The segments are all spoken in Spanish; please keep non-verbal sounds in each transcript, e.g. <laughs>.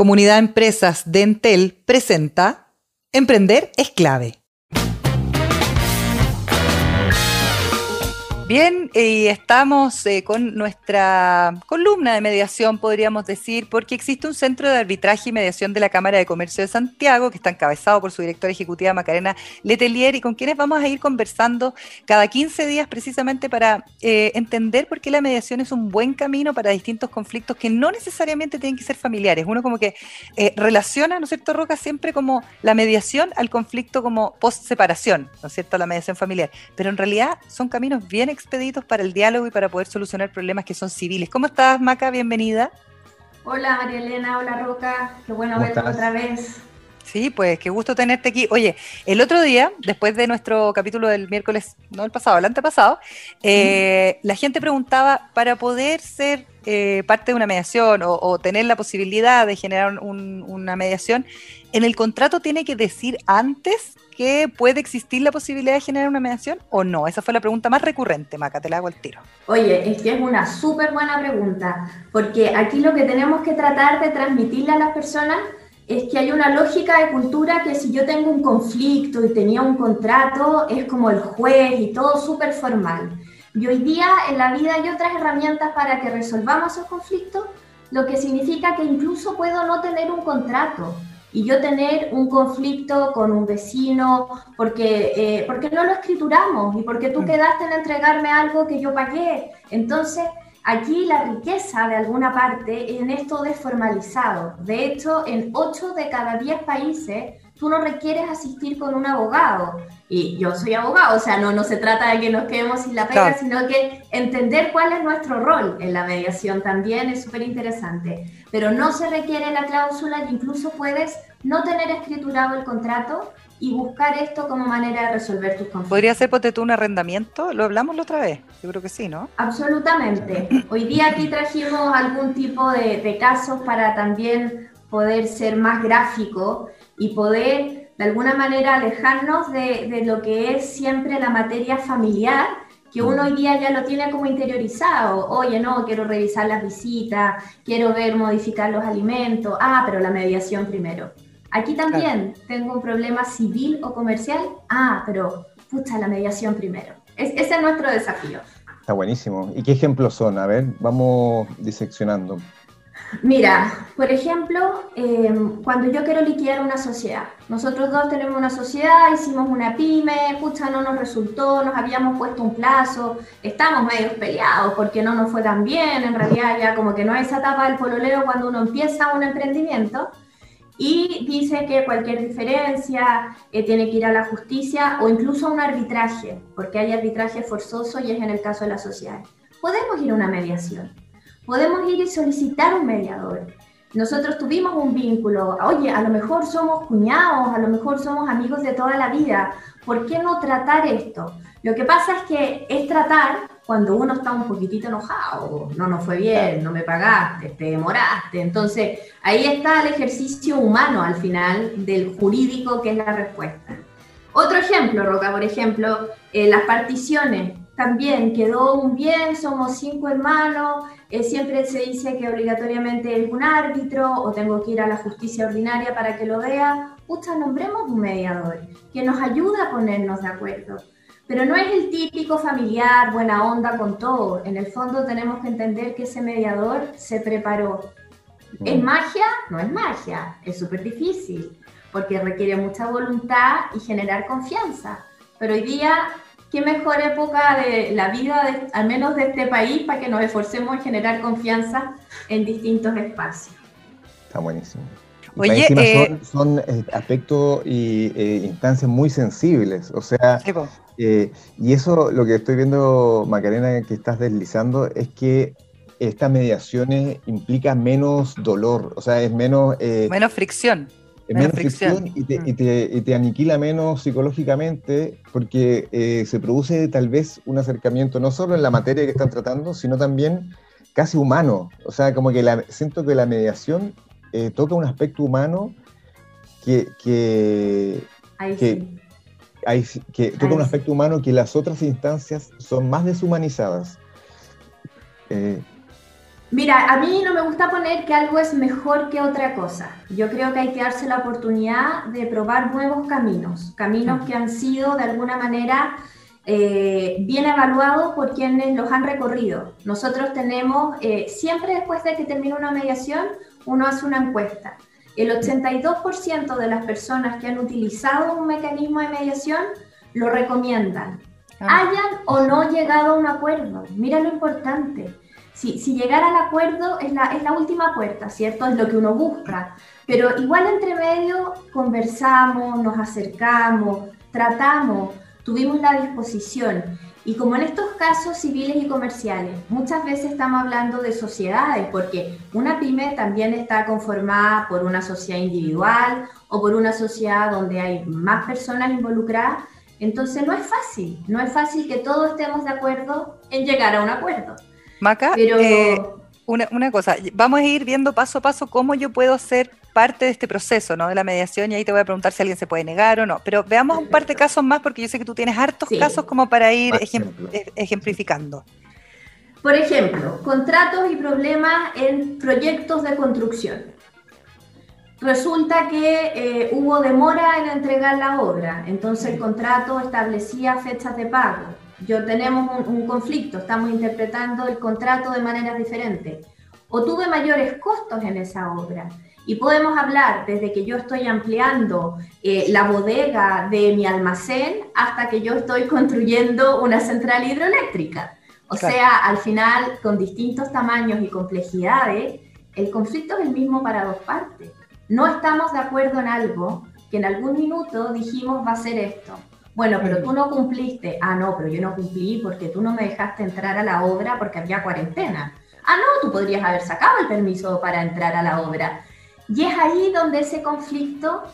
Comunidad Empresas de Entel presenta Emprender es clave. Bien, y estamos eh, con nuestra columna de mediación, podríamos decir, porque existe un centro de arbitraje y mediación de la Cámara de Comercio de Santiago, que está encabezado por su directora ejecutiva Macarena Letelier, y con quienes vamos a ir conversando cada 15 días precisamente para eh, entender por qué la mediación es un buen camino para distintos conflictos que no necesariamente tienen que ser familiares. Uno como que eh, relaciona, ¿no es cierto, Roca, siempre como la mediación al conflicto como post-separación, ¿no es cierto?, la mediación familiar. Pero en realidad son caminos bien expeditos para el diálogo y para poder solucionar problemas que son civiles. ¿Cómo estás, Maca? Bienvenida. Hola, María Elena. Hola, Roca. Qué bueno verte otra vez. Sí, pues qué gusto tenerte aquí. Oye, el otro día, después de nuestro capítulo del miércoles, no el pasado, el antepasado, eh, la gente preguntaba, para poder ser eh, parte de una mediación o, tener la posibilidad de generar una mediación, ¿en el contrato tiene que decir antes puede existir la posibilidad de generar una mediación o no? Esa fue la pregunta más recurrente, Maca, te la hago al tiro. Oye, es que es una súper buena pregunta, porque aquí lo que tenemos que tratar de transmitirle a las personas es que hay una lógica de cultura que si yo tengo un conflicto y tenía un contrato, es como el juez y todo súper formal. Y hoy día en la vida hay otras herramientas para que resolvamos esos conflictos, lo que significa que incluso puedo no tener un contrato y yo tener un conflicto con un vecino porque, eh, porque no lo escrituramos y porque tú mm. quedaste en entregarme algo que yo pagué. Entonces, Aquí la riqueza de alguna parte en esto desformalizado. De hecho, en 8 de cada 10 países tú no requieres asistir con un abogado. Y yo soy abogado, o sea, no, no se trata de que nos quedemos sin la pega, sino que entender cuál es nuestro rol en la mediación también es súper interesante. Pero no se requiere la cláusula y incluso puedes no tener escriturado el contrato y buscar esto como manera de resolver tus conflictos. ¿Podría ser, ponte tú, un arrendamiento? ¿Lo hablamos la otra vez? Yo creo que sí, ¿no? Absolutamente. <clears throat> Hoy día aquí trajimos algún tipo de, casos para también poder ser más gráfico y poder de alguna manera alejarnos de, de, lo que es siempre la materia familiar, que uno hoy día ya lo tiene como interiorizado. Oye, no, quiero revisar las visitas, quiero ver modificar los alimentos. Ah, pero la mediación primero. Aquí también tengo un problema civil o comercial. Ah, pero pucha, la mediación primero. ese es nuestro desafío. Está buenísimo. ¿Y qué ejemplos son? A ver, vamos diseccionando. Mira, por ejemplo, em, cuando yo quiero liquidar una sociedad, nosotros dos tenemos una sociedad, hicimos una pyme, pucha, no nos resultó, nos habíamos puesto un plazo, estamos medio peleados porque no nos fue tan bien, en realidad ya como que no hay esa etapa del pololeo cuando uno empieza un emprendimiento, y dice que cualquier diferencia eh, tiene que ir a la justicia o incluso a un arbitraje, porque hay arbitraje forzoso y es en el caso de la sociedad. Podemos ir a una mediación, podemos ir y solicitar un mediador. Nosotros tuvimos un vínculo, oye, a lo mejor somos cuñados, a lo mejor somos amigos de toda la vida, ¿por qué no tratar esto? Lo que pasa es que es tratar cuando uno está un poquitito enojado, no nos fue bien, no me pagaste, te demoraste. Entonces, ahí está el ejercicio humano al final del jurídico que es la respuesta. Otro ejemplo, Roca, por ejemplo, eh, las particiones. También quedó un bien, somos cinco hermanos, eh, siempre se dice que obligatoriamente hay un árbitro o tengo que ir a la justicia ordinaria para que lo vea. Pucha, nombremos un mediador que nos ayude a ponernos de acuerdo. Pero no es el típico familiar, buena onda con todo. En el fondo tenemos que entender que ese mediador se preparó. ¿Es mm. magia? No es magia, es súper difícil, porque requiere mucha voluntad y generar confianza. Pero hoy día, ¿qué mejor época de la vida, al menos de este país, para que nos esforcemos en generar confianza en distintos espacios? Está buenísimo. Oye, eh, son, eh, aspectos y eh, instancias muy sensibles, o sea, y eso lo que estoy viendo, Macarena, que estás deslizando, es que estas mediaciones implica menos dolor, o sea, es menos... menos fricción. Menos, fricción, y, te, y, te, y, te, aniquila menos psicológicamente porque se produce tal vez un acercamiento no solo en la materia que están tratando, sino también casi humano. O sea, como que la, siento que la mediación eh, toca un aspecto humano que, que, que, toca un aspecto humano que las otras instancias son más deshumanizadas. Eh, Mira, a mí no me gusta poner que algo es mejor que otra cosa. Yo creo que hay que darse la oportunidad de probar nuevos caminos, caminos que han sido de alguna manera eh, bien evaluados por quienes los han recorrido. Nosotros tenemos, eh, siempre después de que termina una mediación, uno hace una encuesta. El 82% de las personas que han utilizado un mecanismo de mediación lo recomiendan. Ah. Hayan o no llegado a un acuerdo. Mira lo importante si, si llegar al acuerdo es la, es la última puerta, ¿cierto? Es lo que uno busca. Pero igual entre medio conversamos, nos acercamos, tratamos, tuvimos la disposición. Y como en estos casos civiles y comerciales, muchas veces estamos hablando de sociedades, porque una pyme también está conformada por una sociedad individual o por una sociedad donde hay más personas involucradas. Entonces no es fácil, no es fácil que todos estemos de acuerdo en llegar a un acuerdo. Maca, eh, una, cosa, vamos a ir viendo paso a paso cómo yo puedo ser parte de este proceso, ¿no? De la mediación y ahí te voy a preguntar si alguien se puede negar o no. Pero veamos un par de casos más porque yo sé que tú tienes hartos casos como para ir eh, ejemplificando. Por ejemplo, contratos y problemas en proyectos de construcción. Resulta que eh, hubo demora en entregar la obra, entonces el contrato establecía fechas de pago yo tenemos un, conflicto, estamos interpretando el contrato de maneras diferentes, o tuve mayores costos en esa obra. Y podemos hablar desde que yo estoy ampliando eh, la bodega de mi almacén hasta que yo estoy construyendo una central hidroeléctrica. O sea, al final, con distintos tamaños y complejidades, el conflicto es el mismo para dos partes. No estamos de acuerdo en algo que en algún minuto dijimos va a ser esto. Bueno, pero tú no cumpliste. Ah, no, pero yo no cumplí porque tú no me dejaste entrar a la obra porque había cuarentena. Ah, no, tú podrías haber sacado el permiso para entrar a la obra. Y es ahí donde ese conflicto,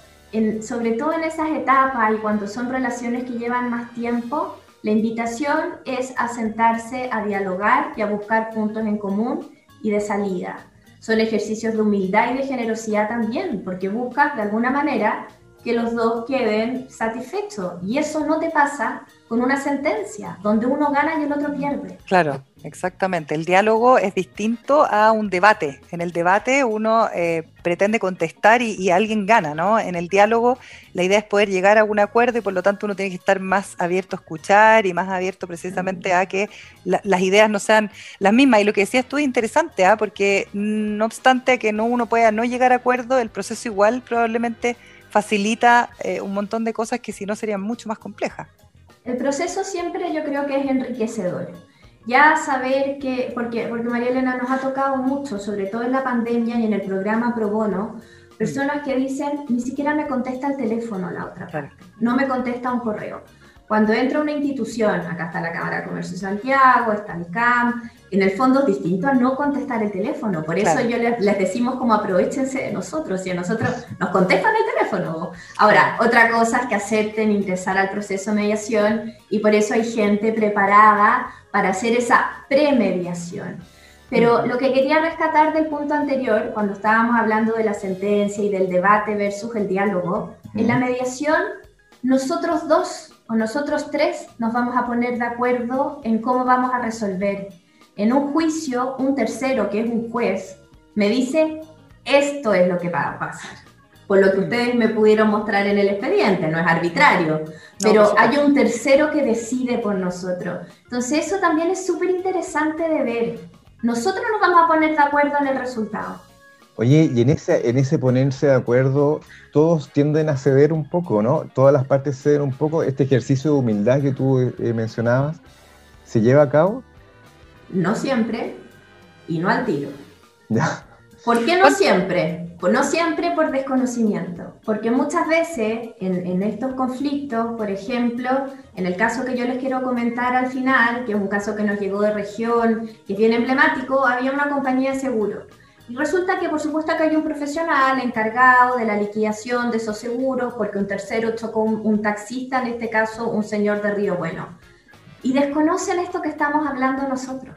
sobre todo en esas etapas y cuando son relaciones que llevan más tiempo, la invitación es a sentarse, a dialogar y a buscar puntos en común y de salida. Son ejercicios de humildad y de generosidad también, porque buscas de alguna manera que los dos queden satisfechos. Y eso no te pasa con una sentencia, donde uno gana y el otro pierde. Claro, exactamente. El diálogo es distinto a un debate. En el debate uno eh, pretende contestar y, alguien gana, ¿no? En el diálogo la idea es poder llegar a un acuerdo y por lo tanto uno tiene que estar más abierto a escuchar y más abierto precisamente a que las ideas no sean las mismas. Y lo que decías tú es interesante, ¿ah? porque no obstante que no uno pueda no llegar a acuerdo, el proceso igual probablemente facilita eh, un montón de cosas que si no serían mucho más complejas. El proceso siempre yo creo que es enriquecedor. Ya saber que, porque, porque María Elena nos ha tocado mucho, sobre todo en la pandemia y en el programa Pro Bono, personas que dicen, ni siquiera me contesta el teléfono la otra parte, no me contesta un correo. Cuando entra una institución, acá está la Cámara de Comercio de Santiago, está el CAM, en el fondo es distinto a no contestar el teléfono. Por eso yo les, decimos como aprovechense de nosotros y a nosotros nos contestan el teléfono. Ahora, otra cosa es que acepten ingresar al proceso de mediación y por eso hay gente preparada para hacer esa premediación. Pero lo que quería rescatar del punto anterior, cuando estábamos hablando de la sentencia y del debate versus el diálogo, en la mediación nosotros dos o nosotros tres nos vamos a poner de acuerdo en cómo vamos a resolver. En un juicio, un tercero, que es un juez, me dice, esto es lo que va a pasar. Por lo que ustedes me pudieron mostrar en el expediente, no es arbitrario, pero hay un tercero que decide por nosotros. Entonces eso también es súper interesante de ver. Nosotros nos vamos a poner de acuerdo en el resultado Oye, y en ese, en ese ponerse de acuerdo, todos tienden a ceder un poco, ¿no? Todas las partes ceden un poco. Este ejercicio de humildad que tú eh, mencionabas, ¿se lleva a cabo? No siempre y no al tiro. Ya. ¿Por qué no siempre? Pues no siempre por desconocimiento, porque muchas veces en, en, estos conflictos, por ejemplo, en el caso que yo les quiero comentar al final, que es un caso que nos llegó de región, que es bien emblemático, había una compañía de seguro y resulta que por supuesto que hay un profesional encargado de la liquidación de esos seguros, porque un tercero chocó un, un taxista, en este caso un señor de Río Bueno. Y desconocen esto que estamos hablando nosotros.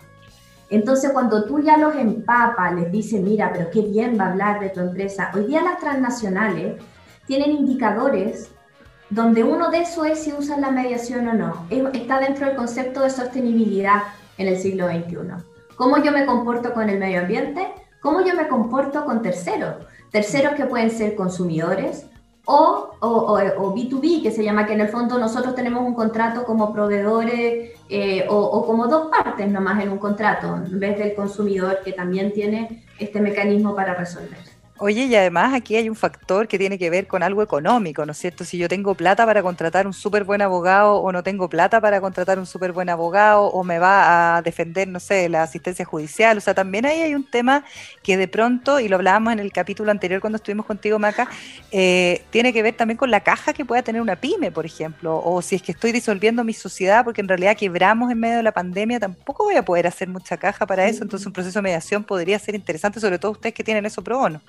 Entonces, cuando tú ya los empapas, les dices, mira, pero qué bien va a hablar de tu empresa. Hoy día las transnacionales tienen indicadores donde uno de eso es si usan la mediación o no. Está dentro del concepto de sostenibilidad en el siglo XXI cómo yo me comporto con el medio ambiente, cómo yo me comporto con terceros. Terceros que pueden ser consumidores, o, o, B2B, que se llama que en el fondo nosotros tenemos un contrato como proveedores eh, o, como dos partes nomás en un contrato, en vez del consumidor que también tiene este mecanismo para resolver. Oye, y además aquí hay un factor que tiene que ver con algo económico, ¿no es cierto? Si yo tengo plata para contratar un súper buen abogado o no tengo plata para contratar un súper buen abogado o me va a defender, no sé, la asistencia judicial. O sea, también ahí hay un tema que de pronto, y lo hablábamos en el capítulo anterior cuando estuvimos contigo, Maca, eh, tiene que ver también con la caja que pueda tener una pyme, por ejemplo, o si es que estoy disolviendo mi sociedad porque en realidad quebramos en medio de la pandemia, tampoco voy a poder hacer mucha caja para eso. Entonces un proceso de mediación podría ser interesante, sobre todo ustedes que tienen eso pro bono.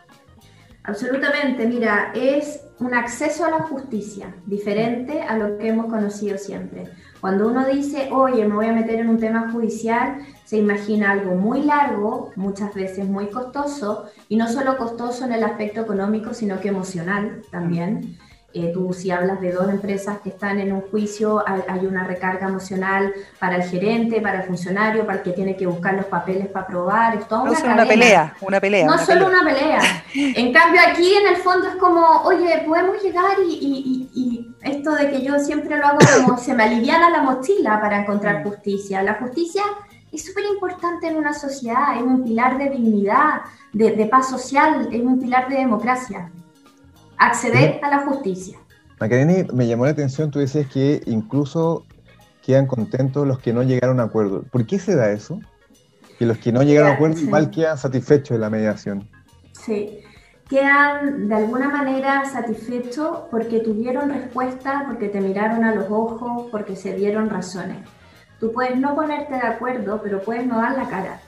Absolutamente, mira, es un acceso a la justicia diferente a lo que hemos conocido siempre. Cuando uno dice, oye, me voy a meter en un tema judicial, se imagina algo muy largo, muchas veces muy costoso, y no solo costoso en el aspecto económico, sino que emocional también. Eh, tú si hablas de dos empresas que están en un juicio, hay, una recarga emocional para el gerente, para el funcionario, para el que tiene que buscar los papeles para probar. Es no una, una pelea, una pelea. No solo una pelea. En cambio aquí en el fondo es como, oye, podemos llegar y, y, esto de que yo siempre lo hago como se me aliviana la mochila para encontrar mm. justicia. La justicia es súper importante en una sociedad, es un pilar de dignidad, de, de paz social, es un pilar de democracia acceder a la justicia. Macarena, me llamó la atención, tú decías que incluso quedan contentos los que no llegaron a acuerdo. ¿Por qué se da eso? Que los que no llegaron a acuerdo igual quedan satisfechos de la mediación. Sí, quedan de alguna manera satisfechos porque tuvieron respuesta, porque te miraron a los ojos, porque se dieron razones. Tú puedes no ponerte de acuerdo, pero puedes no dar la cara.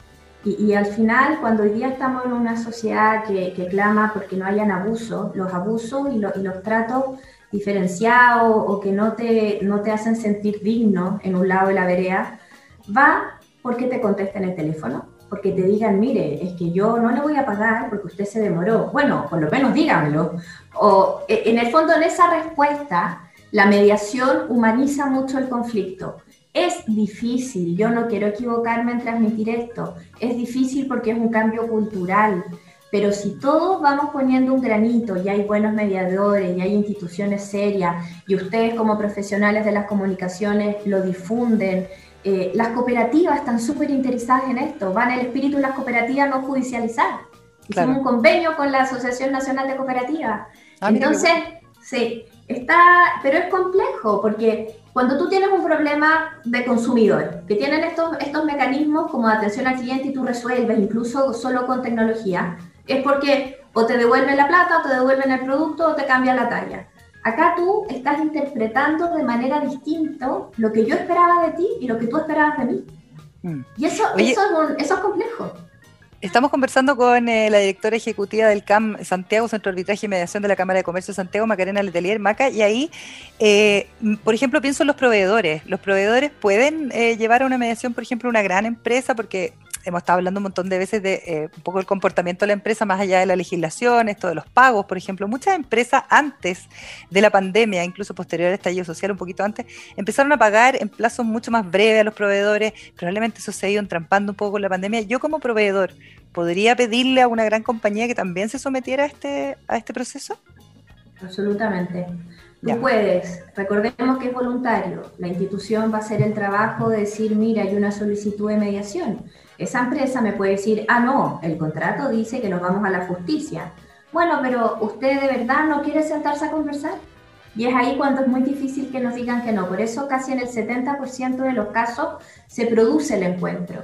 Y, al final, cuando hoy día estamos en una sociedad que, clama porque no hayan abusos, los abusos y, los tratos diferenciados o que no te, no te hacen sentir digno en un lado de la vereda, va porque te contesten el teléfono, porque te digan, mire, es que yo no le voy a pagar porque usted se demoró. Bueno, por lo menos díganlo. O e, en el fondo, en esa respuesta, la mediación humaniza mucho el conflicto. Es difícil, yo no quiero equivocarme en transmitir esto, es difícil porque es un cambio cultural, pero si todos vamos poniendo un granito y hay buenos mediadores y hay instituciones serias y ustedes como profesionales de las comunicaciones lo difunden, eh, las cooperativas están súper interesadas en esto, van el espíritu de las cooperativas no judicializar. Hicimos un convenio con la Asociación Nacional de Cooperativas. Ah, Entonces, sí, está, pero es complejo porque cuando tú tienes un problema de consumidor, que tienen estos, estos mecanismos como de atención al cliente y tú resuelves, incluso solo con tecnología, es porque o te devuelven la plata, o te devuelven el producto, o te cambian la talla. Acá tú estás interpretando de manera distinta lo que yo esperaba de ti y lo que tú esperabas de mí. Mm. Y eso, eso, es eso es complejo. Estamos conversando con eh, la directora ejecutiva del CAM Santiago, Centro de Arbitraje y Mediación de la Cámara de Comercio de Santiago, Macarena Letelier Maca, y ahí, eh, por ejemplo, pienso en los proveedores. Los proveedores pueden eh, llevar a una mediación, por ejemplo, una gran empresa, porque hemos estado hablando un montón de veces de eh, un poco el comportamiento de la empresa más allá de la legislación, esto de los pagos, por ejemplo. Muchas empresas antes de la pandemia, incluso posterior al estallido social, un poquito antes, empezaron a pagar en plazos mucho más breves a los proveedores. Probablemente eso se ha ido entrampando un poco con la pandemia. Yo como proveedor, ¿podría pedirle a una gran compañía que también se sometiera a este, a este proceso? Absolutamente. Tú puedes, recordemos que es voluntario, la institución va a hacer el trabajo de decir, mira, hay una solicitud de mediación. Esa empresa me puede decir, ah, no, el contrato dice que nos vamos a la justicia. Bueno, pero usted de verdad no quiere sentarse a conversar. Y es ahí cuando es muy difícil que nos digan que no. Por eso casi en el 70% de los casos se produce el encuentro.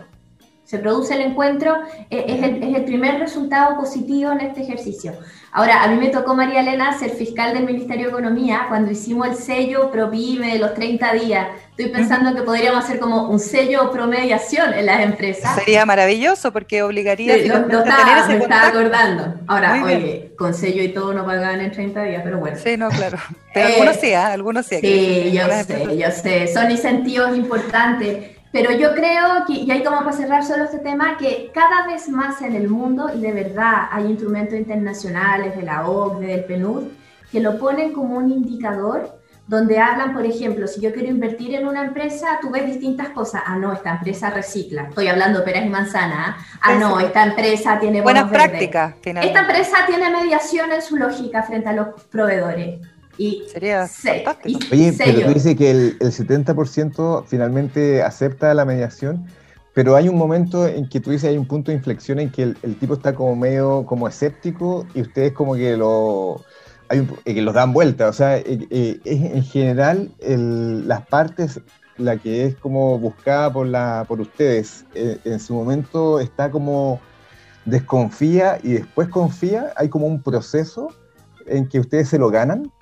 Se produce el encuentro, eh, es el, es el primer resultado positivo en este ejercicio. Ahora, a mí me tocó, María Elena, ser fiscal del Ministerio de Economía cuando hicimos el sello ProPyme de los 30 días. Estoy pensando que podríamos hacer como un sello promediación en las empresas. Sería maravilloso porque obligaría sí, a lo, estaba, me estaba acordando. Ahora, oye, con sello y todo no pagan en 30 días, pero bueno. Sí, no, claro. Pero algunos sí, ¿eh? algunos sí. Sí, yo sé, yo sé. Son incentivos importantes. Pero yo creo que, y ahí como para cerrar solo este tema, que cada vez más en el mundo, y de verdad hay instrumentos internacionales de la OCDE, del PNUD, que lo ponen como un indicador donde hablan, por ejemplo, si yo quiero invertir en una empresa, tú ves distintas cosas. Ah, no, esta empresa recicla. Estoy hablando de peras y manzanas. Ah, no, esta empresa tiene buenas prácticas. Esta empresa tiene mediación en su lógica frente a los proveedores. Y Sería fantástico. Oye, pero tú dices que el, el 70% finalmente acepta la mediación. Pero hay un momento en que tú dices, hay un punto de inflexión en que el, tipo está como medio como escéptico y ustedes como que lo hay eh, que los dan vuelta. O sea, eh, eh, en general las partes, la que es como buscada por, la, por ustedes, en su momento está como desconfía y después confía. Hay como un proceso en que ustedes se lo ganan.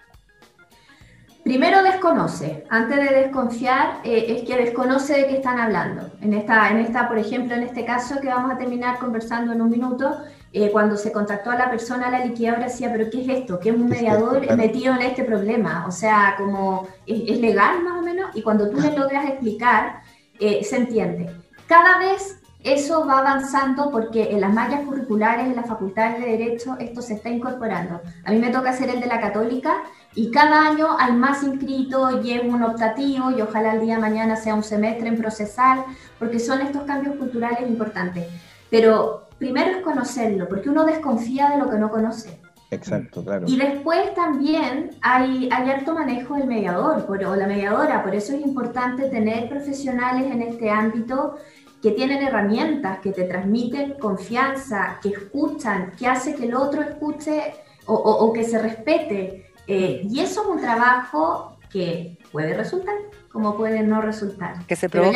Primero desconoce, antes de desconfiar, eh, es que desconoce de qué están hablando. En esta, en esta, por ejemplo, en este caso que vamos a terminar conversando en un minuto, eh, cuando se contactó a la persona, la liquidadora decía, pero ¿qué es esto? ¿Qué es un mediador metido en este problema? O sea, como, ¿es, legal más o menos? Y cuando tú le logras explicar, eh, se entiende. Cada vez eso va avanzando porque en las mallas curriculares, en las facultades de Derecho, esto se está incorporando. A mí me toca hacer el de la Católica y cada año hay más inscritos es un optativo y ojalá el día de mañana sea un semestre en procesal, porque son estos cambios culturales importantes. Pero primero es conocerlo, porque uno desconfía de lo que no conoce. Exacto, claro. Y después también hay, hay harto manejo del mediador o la mediadora, por eso es importante tener profesionales en este ámbito que tienen herramientas, que te transmiten confianza, que escuchan, que hace que el otro escuche o, o que se respete. Eh, y eso es un trabajo que puede resultar, como puede no resultar. Que se Pero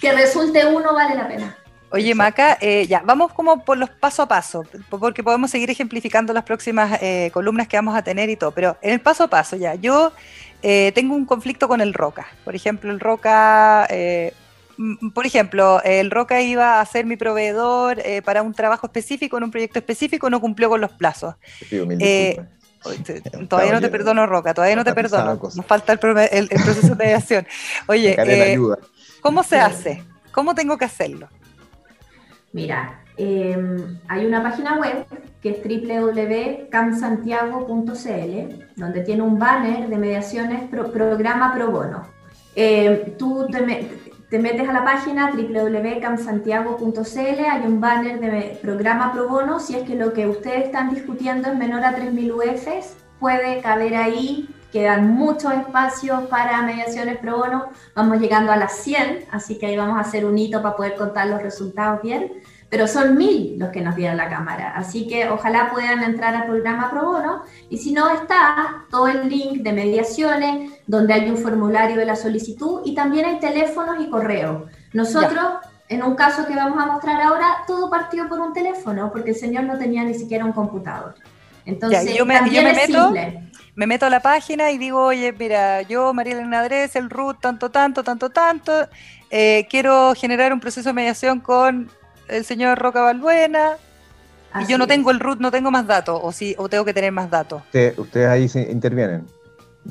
que, resulte uno vale la pena. Oye, Maca, eh, ya, vamos como por los paso a paso, porque podemos seguir ejemplificando las próximas eh, columnas que vamos a tener y todo, pero en el paso a paso, ya, yo tengo un conflicto con el Roca. Por ejemplo, el Roca, por ejemplo, el Roca iba a ser mi proveedor para un trabajo específico, en un proyecto específico, no cumplió con los plazos. <laughs> Todavía no te perdono, Roca, todavía no te perdono. Nos falta el, proceso de <laughs> mediación. Oye, eh, ¿cómo se hace? ¿Cómo tengo que hacerlo? Mira, em, hay una página web que es www.camsantiago.cl, donde tiene un banner de mediaciones programa pro bono. Em, tú te, te metes a la página www.camsantiago.cl, hay un banner de programa pro bono, si es que lo que ustedes están discutiendo es menor a 3.000 UFs, puede caber ahí, quedan muchos espacios para mediaciones pro bono, vamos llegando a las 100, así que ahí vamos a hacer un hito para poder contar los resultados bien. Pero son mil los que nos dieron la cámara, así que ojalá puedan entrar al programa Pro Bono. Y si no está todo el link de mediaciones donde hay un formulario de la solicitud y también hay teléfonos y correo. Nosotros, en un caso que vamos a mostrar ahora, todo partió por un teléfono porque el señor no tenía ni siquiera un computador. Entonces, yo me, meto, me meto a la página y digo, oye, mira, yo, María Elena el RUT, tanto, tanto, tanto, tanto, eh, quiero generar un proceso de mediación con el señor Roca Balbuena, y yo no tengo el root, no tengo más datos, o, sí, o tengo que tener más datos. ustedes ahí se intervienen.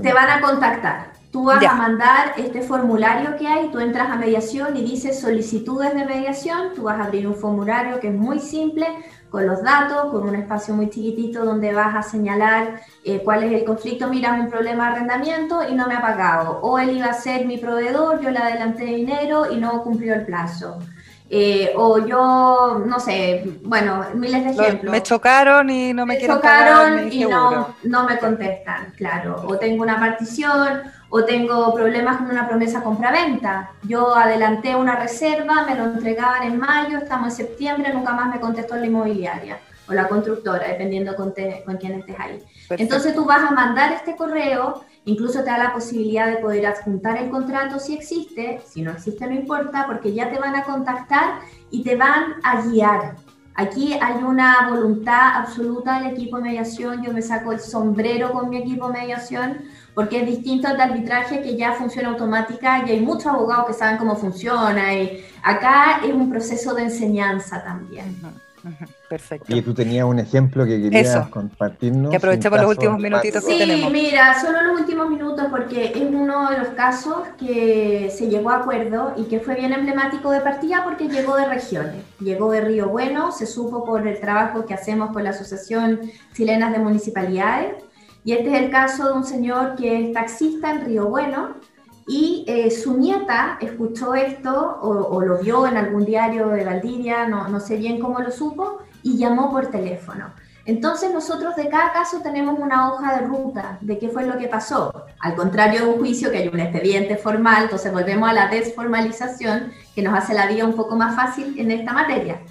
Te van a contactar. Tú vas a mandar este formulario que hay, tú entras a mediación y dices solicitudes de mediación, tú vas a abrir un formulario que es muy simple, con los datos, con un espacio muy chiquitito donde vas a señalar eh, cuál es el conflicto. Mira, un problema de arrendamiento y no me ha pagado. O él iba a ser mi proveedor, yo le adelanté dinero y no cumplió el plazo. Eh, o yo, no sé, bueno, miles de ejemplos. Me chocaron y no me, me chocaron y no, no me contestan, claro. O tengo una partición, o tengo problemas con una promesa compra-venta. Yo adelanté una reserva, me lo entregaban en mayo, estamos en septiembre, nunca más me contestó la inmobiliaria o la constructora, dependiendo con, con quién estés ahí. Entonces tú vas a mandar este correo Incluso te da la posibilidad de poder adjuntar el contrato si existe, si no existe no importa, porque ya te van a contactar y te van a guiar. Aquí hay una voluntad absoluta del equipo de mediación, yo me saco el sombrero con mi equipo de mediación, porque es distinto al arbitraje que ya funciona automática y hay muchos abogados que saben cómo funciona y acá es un proceso de enseñanza también. Perfecto. Y tú tenías un ejemplo que querías compartirnos. Que aprovechemos los últimos minutitos que tenemos. Sí, mira, solo los últimos minutos porque es uno de los casos que se llegó a acuerdo y que fue bien emblemático de partida porque llegó de regiones. Llegó de Río Bueno, se supo por el trabajo que hacemos con la Asociación Chilenas de Municipalidades Y este es el caso de un señor que es taxista en Río Bueno y eh, su nieta escuchó esto o, lo vio en algún diario de Valdivia, no, no sé bien cómo lo supo, y llamó por teléfono. Entonces nosotros de cada caso tenemos una hoja de ruta de qué fue lo que pasó. Al contrario de un juicio que hay un expediente formal, entonces volvemos a la desformalización que nos hace la vida un poco más fácil en esta materia.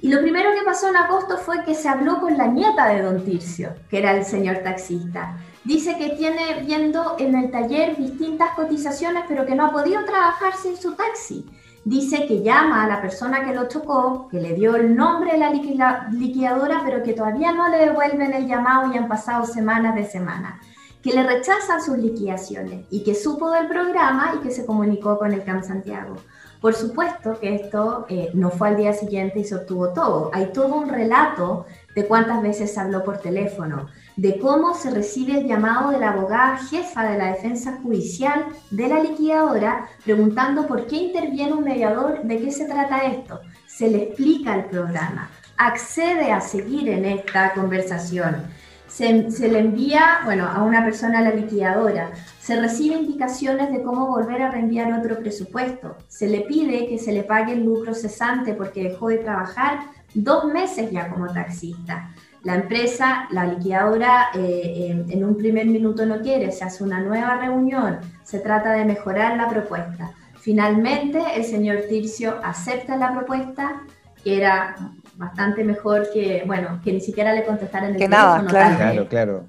Y lo primero que pasó en agosto fue que se habló con la nieta de don Tircio, que era el señor taxista. Dice que tiene viendo en el taller distintas cotizaciones, pero que no ha podido trabajar sin su taxi. Dice que llama a la persona que lo chocó, que le dio el nombre de la liquidadora, pero que todavía no le devuelven el llamado y han pasado semanas de semana. Que le rechazan sus liquidaciones y que supo del programa y que se comunicó con el CAM Santiago. Por supuesto que esto eh, no fue al día siguiente y se obtuvo todo. Hay todo un relato de cuántas veces habló por teléfono, de cómo se recibe el llamado de la abogada jefa de la defensa judicial de la liquidadora preguntando por qué interviene un mediador, de qué se trata esto. Se le explica el programa, accede a seguir en esta conversación. Se, le envía, bueno, a una persona a la liquidadora, se recibe indicaciones de cómo volver a reenviar otro presupuesto, se le pide que se le pague el lucro cesante porque dejó de trabajar dos meses ya como taxista. La empresa, la liquidadora, eh, en, un primer minuto no quiere, se hace una nueva reunión, se trata de mejorar la propuesta. Finalmente, el señor Tircio acepta la propuesta, que era bastante mejor que, bueno, que ni siquiera le contestaran el que Nada, claro, claro,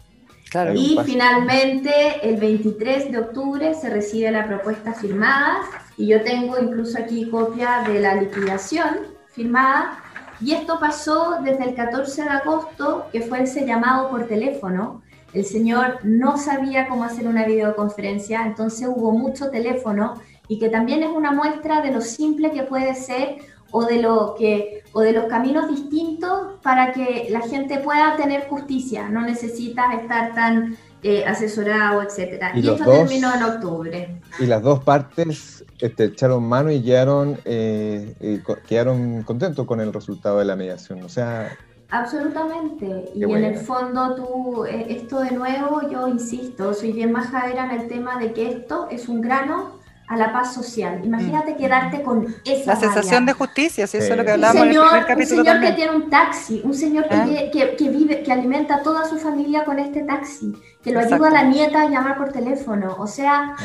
claro. Y finalmente, el 23 de octubre se recibe la propuesta firmada y yo tengo incluso aquí copia de la liquidación firmada y esto pasó desde el 14 de agosto, que fue ese llamado por teléfono. El señor no sabía cómo hacer una videoconferencia, entonces hubo mucho teléfono y que también es una muestra de lo simple que puede ser o de, lo que, o de los caminos distintos para que la gente pueda tener justicia. No necesitas estar tan eh, asesorado, etc. Y, esto terminó en octubre. Y las dos partes este, echaron mano y quedaron, eh, quedaron contentos con el resultado de la mediación. O sea, Absolutamente. Y en el fondo tú, eh, esto de nuevo, yo insisto, soy bien majadera en el tema de que esto es un grano a la paz social. Imagínate mm. quedarte con esa. La sensación de justicia, si eso es lo que hablábamos en el primer capítulo. Un señor que tiene un taxi, un señor que, ¿Eh? que, que, vive, que alimenta a toda su familia con este taxi, que lo ayuda a la nieta a llamar por teléfono. O sea.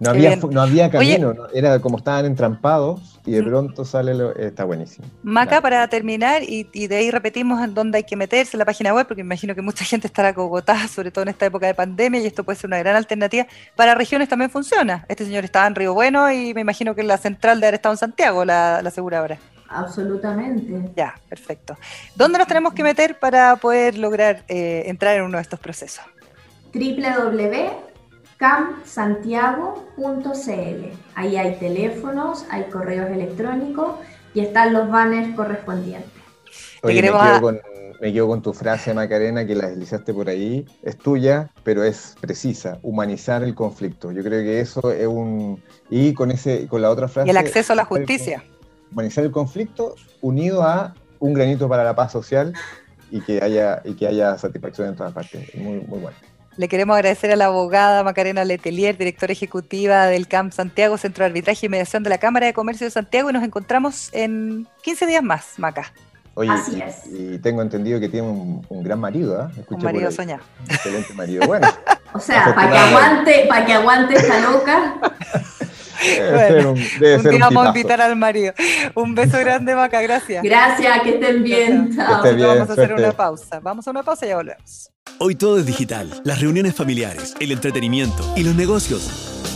No había, no había camino, era como estaban entrampados y de pronto sale lo, está buenísimo. Maca, para terminar, y, de ahí repetimos en dónde hay que meterse la página web, porque me imagino que mucha gente estará cogotada, sobre todo en esta época de pandemia, y esto puede ser una gran alternativa. Para regiones también funciona. Este señor estaba en Río Bueno y me imagino que la central de haber estado en Santiago, la, la aseguradora. Absolutamente. Ya, perfecto. ¿Dónde nos tenemos que meter para poder lograr eh, entrar en uno de estos procesos? www camsantiago.cl. Ahí hay teléfonos, hay correos electrónicos y están los banners correspondientes. me, quedo con, me, quedo con, tu frase, Macarena, que la deslizaste por ahí. Es tuya, pero es precisa. Humanizar el conflicto. Yo creo que eso es un... Y con, ese, con la otra frase... Y el acceso a la justicia. Humanizar el conflicto unido a un granito para la paz social y que haya, y que haya satisfacción en todas partes. Muy, muy bueno. Le queremos agradecer a la abogada Macarena Letelier, directora ejecutiva del CAMP Santiago, Centro de Arbitraje y Mediación de la Cámara de Comercio de Santiago, y nos encontramos en 15 días más, Maca. Oye, y, tengo entendido que tiene un, gran marido, ¿eh? Un marido soñado. Excelente marido. Bueno. <laughs> o sea, para que aguante, para que aguante esta loca. <laughs> <laughs> Bueno, un, día vamos a invitar al marido. Un beso grande, Maca, gracias. Gracias, que estén bien. Vamos a hacer una pausa. Vamos a una pausa y ya volvemos. Hoy todo es digital. Las reuniones familiares, el entretenimiento y los negocios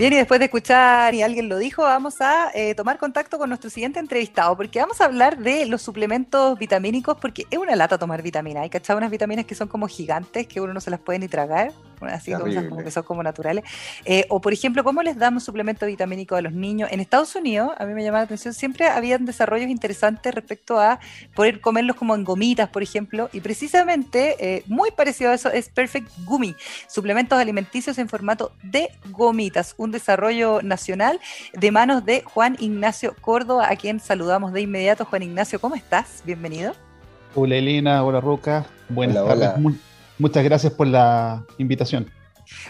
Bien, y después de escuchar y alguien lo dijo, vamos a eh, tomar contacto con nuestro siguiente entrevistado, porque vamos a hablar de los suplementos vitamínicos, porque es una lata tomar vitamina. Hay cachado unas vitaminas que son como gigantes, que uno no se las puede ni tragar así como que son como naturales. Eh, o por ejemplo, ¿cómo les damos suplemento vitamínico a los niños? En Estados Unidos, a mí me llama la atención, siempre habían desarrollos interesantes respecto a poder comerlos como en gomitas, por ejemplo, y precisamente eh, muy parecido a eso es Perfect Gummy, suplementos alimenticios en formato de gomitas, un desarrollo nacional de manos de Juan Ignacio Córdoba, a quien saludamos de inmediato. Juan Ignacio, ¿cómo estás? Bienvenido. Hola Elena, hola Roca, buenas tardes. Muchas gracias por la invitación.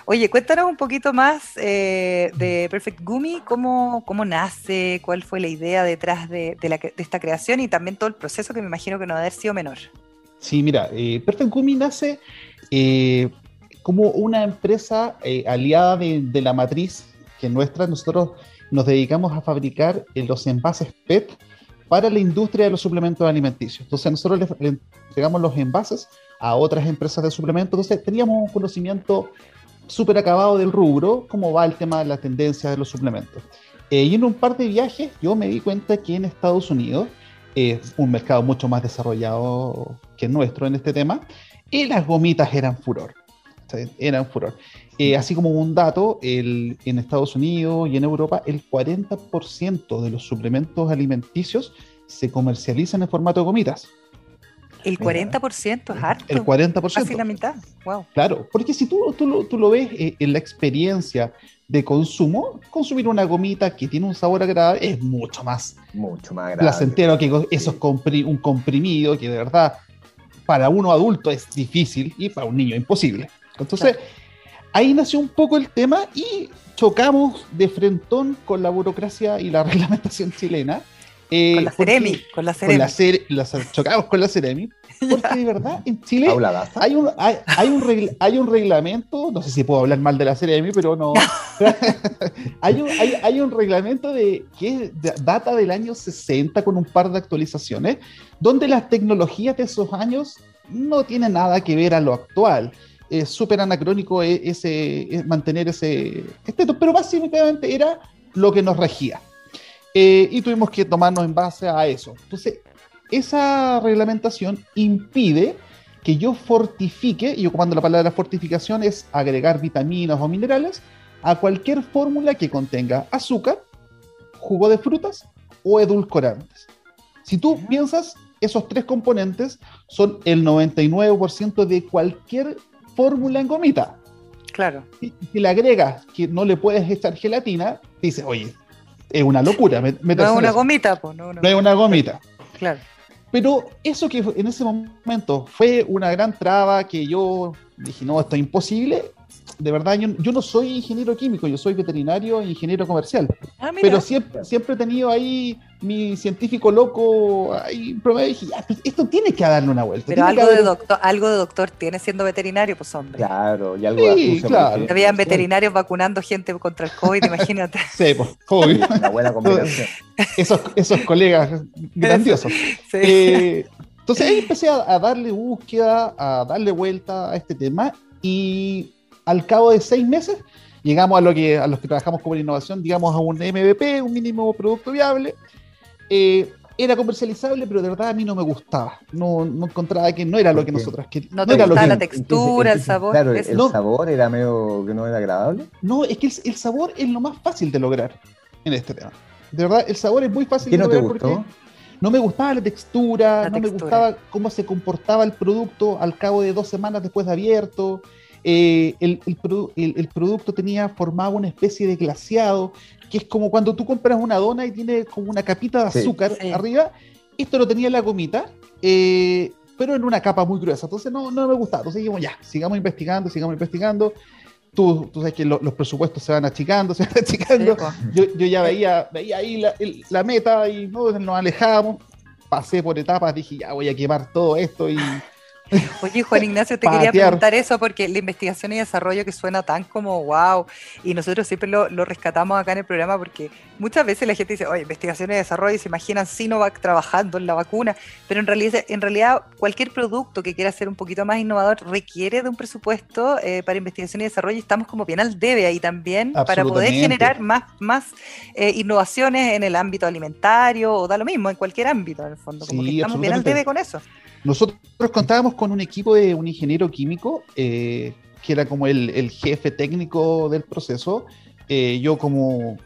Oye, cuéntanos un poquito más eh, de Perfect Gummy, cómo, cómo nace, cuál fue la idea detrás de, esta creación y también todo el proceso que me imagino que no va a haber sido menor. Sí, mira, eh, Perfect Gummy nace eh, como una empresa aliada de, de, la matriz que nuestra, nosotros nos dedicamos a fabricar los envases PET para la industria de los suplementos alimenticios. Entonces nosotros le, le entregamos los envases a otras empresas de suplementos. Entonces teníamos un conocimiento súper acabado del rubro, cómo va el tema de la tendencia de los suplementos. Eh, y en un par de viajes yo me di cuenta que en Estados Unidos es un mercado mucho más desarrollado que el nuestro en este tema, y las gomitas eran furor. Eran furor. Eh, así como un dato, el, en Estados Unidos y en Europa, el 40% de los suplementos alimenticios se comercializan en formato de gomitas. El 40% es harto. El 40%. Casi la mitad. Wow. Claro, porque si tú, tú, lo, tú lo ves eh, en la experiencia de consumo, consumir una gomita que tiene un sabor agradable es mucho más, mucho más agradable. placentero que eso es un comprimido que de verdad para uno adulto es difícil y para un niño imposible. Entonces, ahí nació un poco el tema y chocamos de frentón con la burocracia y la <laughs> reglamentación chilena eh, con la Ceremi, con la Ceremi. Con la chocamos con la Ceremi, porque de verdad en Chile hay un, hay, hay, un hay un reglamento, no sé si puedo hablar mal de la Ceremi, pero no. <laughs> hay, un, hay, hay, un reglamento de que data del año 60 con un par de actualizaciones, donde las tecnologías de esos años no tienen nada que ver a lo actual. Es súper anacrónico e, ese, mantener ese... Este, pero básicamente era lo que nos regía. Eh, y tuvimos que tomarnos en base a eso. Entonces, esa reglamentación impide que yo fortifique, y yo comando la palabra fortificación es agregar vitaminas o minerales a cualquier fórmula que contenga azúcar, jugo de frutas o edulcorantes. Si tú piensas, esos tres componentes son el 99% de cualquier fórmula en gomita. Claro. Si, le agregas que no le puedes echar gelatina, dices, oye, es una locura. no es una gomita, pues. No, no, es una gomita. Claro. Pero eso que en ese momento fue una gran traba que yo dije, no, esto es imposible, de verdad, yo, no soy ingeniero químico, yo soy veterinario e ingeniero comercial. Ah, pero siempre, siempre he tenido ahí mi científico loco ahí promedio y dije, pues, esto tiene que darle una vuelta. Pero algo, de doctor, algo de doctor tiene siendo veterinario, pues hombre. Claro, y algo sí, claro. Habían veterinarios vacunando gente contra el COVID, imagínate. <laughs> sí, pues, COVID. Una buena combinación. esos, esos colegas grandiosos. Eh, entonces ahí empecé a darle búsqueda, a darle vuelta a este tema y al cabo de seis meses llegamos a lo que a los que trabajamos como innovación, digamos a un MVP, un mínimo producto viable. Eh, era comercializable, pero de verdad a mí no me gustaba. No, no encontraba que no era lo que nosotros queríamos. No te gustaba la textura, el sabor. Claro, el sabor era medio que no era agradable. No, es que el, sabor es lo más fácil de lograr en este tema. De verdad, el sabor es muy fácil de no lograr te gustó? porque no me gustaba la textura, no me gustaba cómo se comportaba el producto al cabo de dos semanas después de abierto. Eh, el, el, producto tenía formado una especie de glaciado, que es como cuando tú compras una dona y tiene como una capita de azúcar arriba. Esto lo tenía la gomita, eh, pero en una capa muy gruesa. Entonces no, no me gustaba. Entonces dijimos, ya, sigamos investigando, sigamos investigando. Tú, tú sabes que los presupuestos se van achicando, <laughs> se van achicando. yo, yo, ya veía, veía ahí la, la meta y ¿no? nos alejábamos. Pasé por etapas, dije, ya voy a quemar todo esto y Oye, Juan Ignacio, te quería preguntar eso porque la investigación y desarrollo que suena tan como wow, y nosotros siempre lo, rescatamos acá en el programa porque muchas veces la gente dice, oye, investigación y desarrollo, y se imaginan Sinovac trabajando en la vacuna, pero en realidad, en realidad cualquier producto que quiera ser un poquito más innovador requiere de un presupuesto eh, para investigación y desarrollo y estamos como bien al debe ahí también para poder generar más, más eh, innovaciones en el ámbito alimentario o da lo mismo, en cualquier ámbito en el fondo, como que estamos bien al debe con eso. Nosotros contábamos con un equipo de un ingeniero químico eh, que era como el, jefe técnico del proceso. Eh, yo como,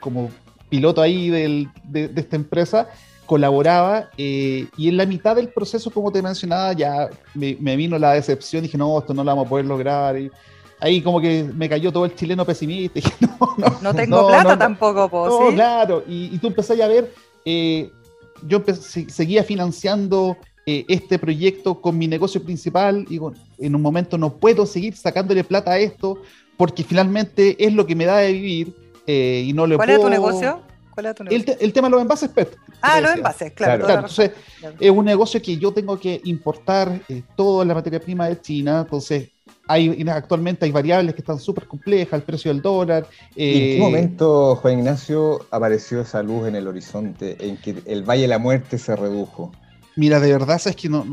como piloto ahí de, esta empresa colaboraba eh, y en la mitad del proceso, como te mencionaba, ya me, vino la decepción, dije, no, esto no lo vamos a poder lograr. Y ahí como que me cayó todo el chileno pesimista. <laughs> Dije, no, no, no tengo plata tampoco, po, claro. Y, tú empezás a ver, yo seguía financiando eh, este proyecto con mi negocio principal y en un momento no puedo seguir sacándole plata a esto porque finalmente es lo que me da de vivir eh, y no le ¿Cuál puedo... es tu negocio? ¿Cuál es tu negocio? El, tema de los envases PET. Ah, los envases, claro. entonces, es un negocio que yo tengo que importar eh, toda la materia prima de China, entonces hay, actualmente hay variables que están súper complejas, el precio del dólar. ¿En qué momento, Juan Ignacio, apareció esa luz en el horizonte en que el Valle de la Muerte se redujo? Mira, de verdad, sabes que no,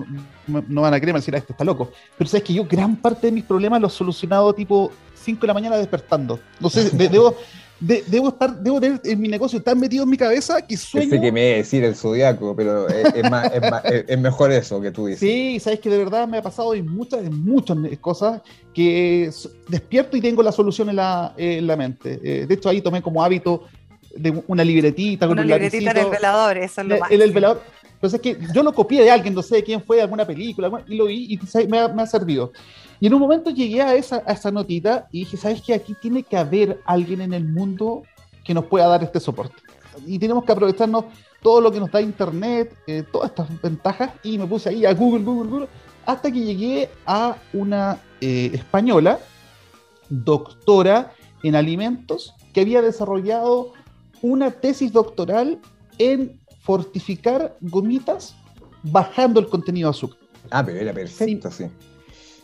no, van a creer, decir, ah, este está loco. Pero sabes que yo gran parte de mis problemas los he solucionado tipo 5 de la mañana despertando. No sé, debo, debo estar, debo tener en mi negocio tan metido en mi cabeza que sueño. Sé que me decir el zodiaco, pero es, más, es, mejor eso que tú dices. Sí, sabes que de verdad me ha pasado en muchas, en muchas cosas que despierto y tengo la solución en la, en la mente. Eh, de hecho, ahí tomé como hábito de una libretita una libretita en el velador, eso es lo más. En el velador entonces es que yo lo copié de alguien, no sé de quién fue, de alguna película, y lo vi y me ha, servido. Y en un momento llegué a esa, a esa notita y dije, ¿sabes qué? Aquí tiene que haber alguien en el mundo que nos pueda dar este soporte. Y tenemos que aprovecharnos todo lo que nos da Internet, eh, todas estas ventajas, y me puse ahí a Google, Google, Google, hasta que llegué a una eh, española, doctora en alimentos, que había desarrollado una tesis doctoral en fortificar gomitas bajando el contenido de azúcar. Ah, pero era perfecto, sí.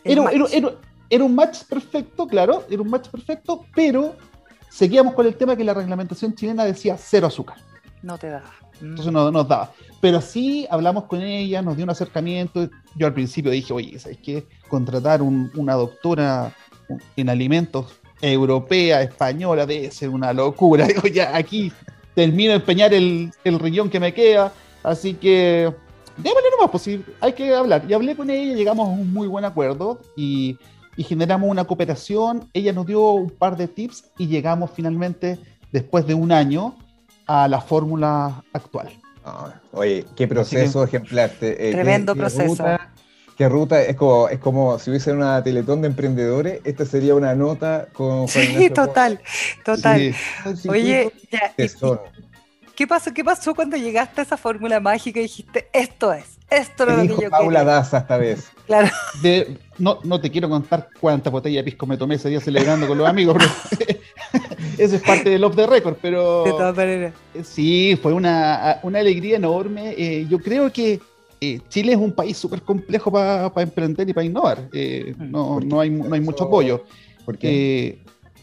Era, un match perfecto, claro, era un match perfecto, pero seguíamos con el tema que la reglamentación chilena decía cero azúcar. No te daba. Entonces no nos daba. Pero sí hablamos con ella, nos dio un acercamiento. Yo al principio dije, oye, ¿sabes qué? Contratar una doctora en alimentos europea, española, debe ser una locura. <laughs> Digo, ya aquí termino de empeñar el, el riñón que me queda. Así que démosle nomás, pues sí, hay que hablar. Y hablé con ella, llegamos a un muy buen acuerdo y, y, generamos una cooperación. Ella nos dio un par de tips y llegamos finalmente, después de un año, a la fórmula actual. Ah, oye, qué proceso ejemplar. Eh, tremendo proceso qué ruta, es como, es como si hubiese una teletón de emprendedores, esta sería una nota con Sí, total, total. Oye, ¿qué pasó, ¿qué pasó cuando llegaste a esa fórmula mágica y dijiste, esto es, esto es lo que yo Paula Daza esta vez. Claro. no, no te quiero contar cuántas botellas de pisco me tomé ese día celebrando con los amigos, <laughs> eso es parte del off the record, pero... De todas maneras. Sí, fue una, una alegría enorme. Eh, yo creo que eh, Chile es un país súper complejo para emprender y para innovar. Eh, mm. no, no, hay, no hay mucho apoyo. Porque eh,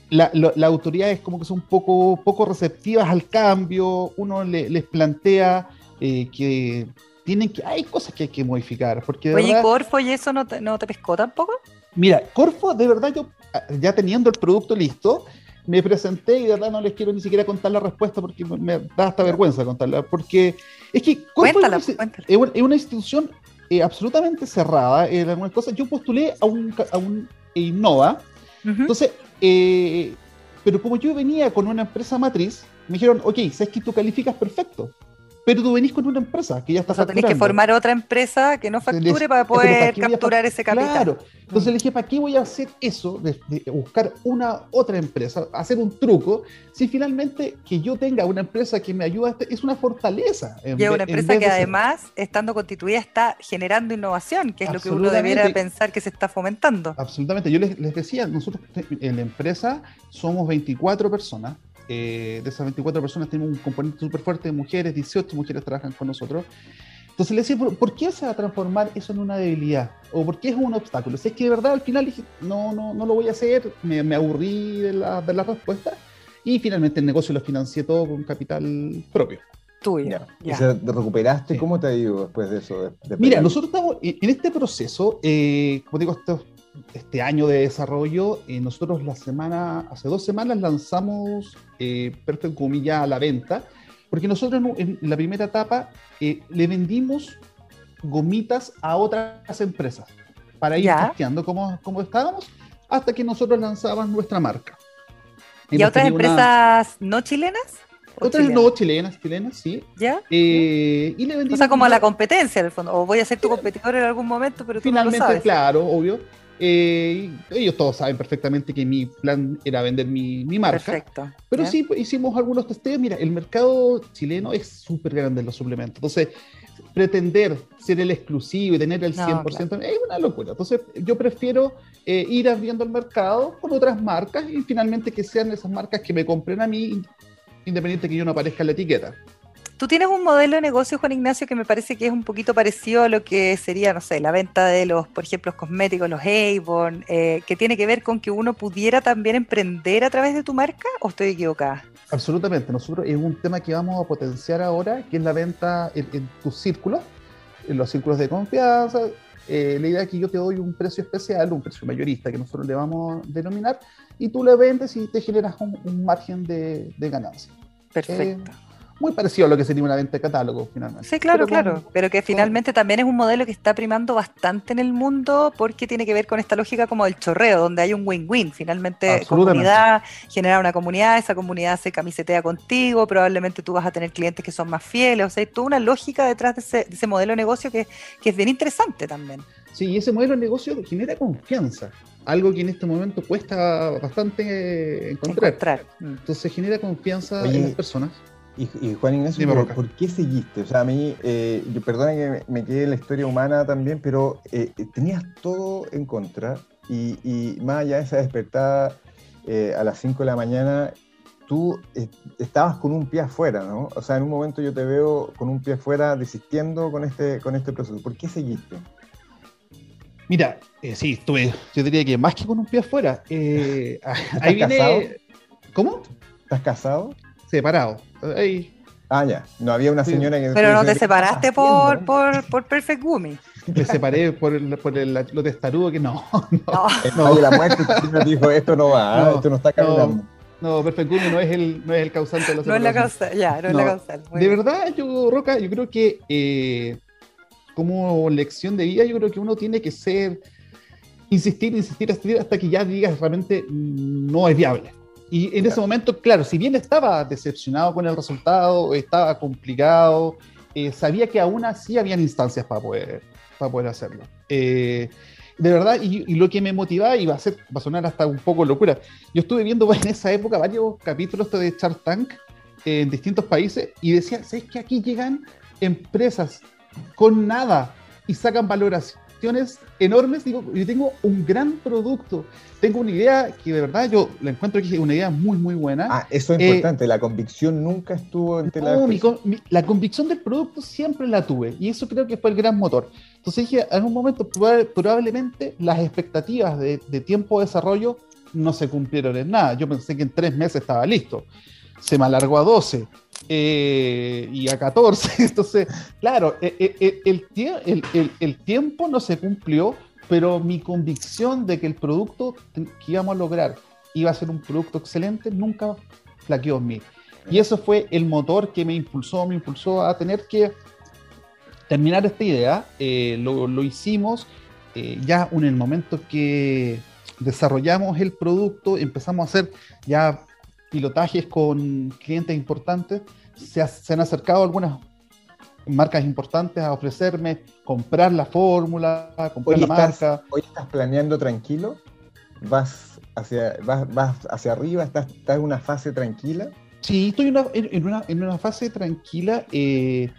la, la, autoridades como que son poco, poco receptivas al cambio, uno les plantea que tienen que, hay cosas que hay que modificar. Porque Oye, Corfo y eso no te, no te pescó tampoco? Mira, Corfo, de verdad, yo ya teniendo el producto listo, me presenté y de verdad no les quiero ni siquiera contar la respuesta porque me da hasta vergüenza contarla. Porque es que cuéntala, es, es, una institución eh, absolutamente cerrada en algunas cosas. Yo postulé a un, a un Innova, entonces, eh, pero como yo venía con una empresa matriz, me dijeron, ok, sabes que tú calificas perfecto pero tú venís con una empresa que ya está o sea, tenés que formar otra empresa que no facture para poder capturar ese capital. Claro. Entonces le dije, ¿para qué voy a hacer eso de, buscar una otra empresa, hacer un truco, si finalmente que yo tenga una empresa que me ayuda, es una fortaleza. y es una empresa que además, estando constituida, está generando innovación, que es lo que uno debiera pensar que se está fomentando. Absolutamente. Yo les, les decía, nosotros en la empresa somos 24 personas, eh, de esas 24 personas tenemos un componente súper fuerte de mujeres, 18 mujeres trabajan con nosotros. Entonces le decía, ¿por, qué se va a transformar eso en una debilidad? ¿O por qué es un obstáculo? Si es que de verdad al final dije, no, no, no lo voy a hacer, me, me aburrí de la, de la respuesta y finalmente el negocio lo financié todo con capital propio. Tuyo. Ya. ¿Te recuperaste? ¿Cómo te ha ido después de eso? Mira, nosotros estamos en este proceso, eh, como digo, este año de desarrollo, eh, nosotros la semana, hace dos semanas lanzamos eh, Perfect Gumi ya a la venta, porque nosotros en, la primera etapa eh, le vendimos gomitas a otras empresas para ir testeando cómo, cómo estábamos hasta que nosotros lanzábamos nuestra marca. ¿Y a otras empresas no chilenas? Otras no chilenas, chilenas, sí. ¿Ya? Eh, y le o sea, como a la competencia, en el fondo. O voy a ser tu competidor en algún momento, pero tú Finalmente, no lo sabes. claro, obvio. Eh, ellos todos saben perfectamente que mi plan era vender mi, mi marca. Perfecto. Pero sí, pues, hicimos algunos testeos. Mira, el mercado chileno es súper grande en los suplementos. Entonces, pretender ser el exclusivo y tener el 100% es una locura. Entonces, yo prefiero eh, ir abriendo el mercado con otras marcas y finalmente que sean esas marcas que me compren a mí, independiente que yo no aparezca en la etiqueta. Tú tienes un modelo de negocio, Juan Ignacio, que me parece que es un poquito parecido a lo que sería, no sé, la venta de los, por ejemplo, los cosméticos, los Avon, eh, que tiene que ver con que uno pudiera también emprender a través de tu marca, ¿o estoy equivocada? Absolutamente. Nosotros es un tema que vamos a potenciar ahora, que es la venta en, tus círculos, en los círculos de confianza. Eh, la idea es que yo te doy un precio especial, un precio mayorista que nosotros le vamos a denominar, y tú le vendes y te generas un, margen de, ganancia. Perfecto. Eh, muy parecido a lo que sería una venta de catálogo, finalmente. Sí, claro, claro, pero que finalmente también es un modelo que está primando bastante en el mundo porque tiene que ver con esta lógica como del chorreo, donde hay un win-win, finalmente comunidad, generar una comunidad, esa comunidad se camisetea contigo, probablemente tú vas a tener clientes que son más fieles, o sea, hay toda una lógica detrás de ese, modelo de negocio que, que es bien interesante también. Sí, y ese modelo de negocio genera confianza algo que en este momento cuesta bastante encontrar. Mm. Entonces genera confianza en las personas. Y, Juan Ignacio, ¿por, qué seguiste? O sea, a mí, eh, yo, perdona que me, quede en la historia humana también, pero eh, eh, tenías todo en contra y, más allá de esa despertada a las 5 de la mañana, tú estabas con un pie afuera, ¿no? O sea, en un momento yo te veo con un pie afuera desistiendo con este, con este proceso. ¿Por qué seguiste? Mira, sí, estuve, yo diría que más que con un pie afuera. <laughs> ahí viene... Casado? ¿Cómo? ¿Estás casado? Separado. Ah, ya. No había una señora que. Pero no te separaste por, por, por, Perfect Gumi. Me separé por, el, por el, lo testarudo que no. <laughs> No, no. la muerte dijo: esto no va, esto no está caminando. No, Perfect Gumi no es el, no es el causante de los No es la causa, ya, no, es la causa. De verdad, yo, Roca, yo creo que eh, como lección de vida, yo creo que uno tiene que ser. Insistir, insistir, insistir hasta que ya digas realmente no es viable. Y en ese momento, claro, si bien estaba decepcionado con el resultado, estaba complicado, eh, sabía que aún así habían instancias para poder, para poder hacerlo. Eh, de verdad, y, lo que me motivaba, y va a, ser, va a sonar hasta un poco locura, yo estuve viendo <laughs> en esa época varios capítulos de Shark Tank en distintos países y decía, ¿sabes que aquí llegan empresas con nada y sacan enormes, digo, yo tengo un gran producto, tengo una idea que de verdad yo la encuentro que es una idea muy, muy buena. Ah, eso es eh, importante, la convicción nunca estuvo entre la... la convicción del producto siempre la tuve y eso creo que fue el gran motor. Entonces dije, en un momento probablemente las expectativas de, de tiempo de desarrollo no se cumplieron en nada. Yo pensé que en tres meses estaba listo. Se me alargó a 12 eh, y a 14. <laughs> Entonces, claro, eh, eh, el, el, el, tiempo no se cumplió, pero mi convicción de que el producto que íbamos a lograr iba a ser un producto excelente nunca flaqueó en mí. Y eso fue el motor que me impulsó, me impulsó a tener que terminar esta idea. lo, lo, hicimos ya en el momento que desarrollamos el producto, empezamos a hacer ya pilotajes con clientes importantes, se, han acercado algunas marcas importantes a ofrecerme comprar la fórmula, comprar la marca. ¿Hoy estás planeando tranquilo? ¿Vas hacia, vas, hacia arriba? ¿Estás, ¿Estás, en una fase tranquila? Sí, estoy en, una, en una, fase tranquila. Eh,